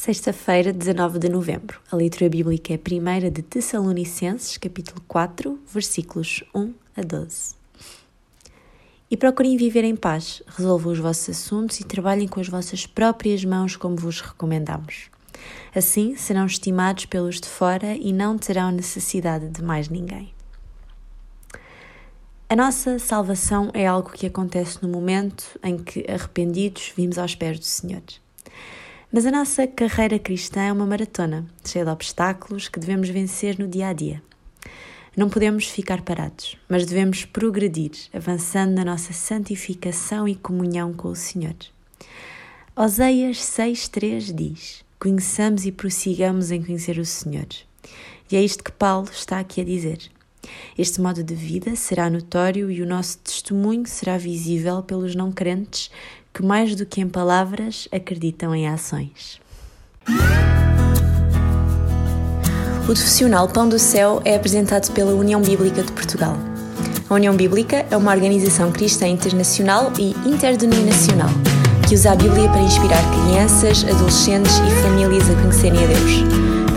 Sexta-feira, 19 de novembro. A leitura bíblica é a primeira de Tessalonicenses, capítulo 4, versículos 1 a 12. E procurem viver em paz, resolvam os vossos assuntos e trabalhem com as vossas próprias mãos, como vos recomendamos. Assim serão estimados pelos de fora e não terão necessidade de mais ninguém. A nossa salvação é algo que acontece no momento em que, arrependidos, vimos aos pés do Senhor. Mas a nossa carreira cristã é uma maratona, cheia de obstáculos que devemos vencer no dia a dia. Não podemos ficar parados, mas devemos progredir, avançando na nossa santificação e comunhão com o Senhor. Oseias 6,3 diz: Conheçamos e prossigamos em conhecer o Senhor. E é isto que Paulo está aqui a dizer. Este modo de vida será notório e o nosso testemunho será visível pelos não crentes que, mais do que em palavras, acreditam em ações. O profissional Pão do Céu é apresentado pela União Bíblica de Portugal. A União Bíblica é uma organização cristã internacional e interdenominacional que usa a Bíblia para inspirar crianças, adolescentes e famílias a conhecerem a Deus.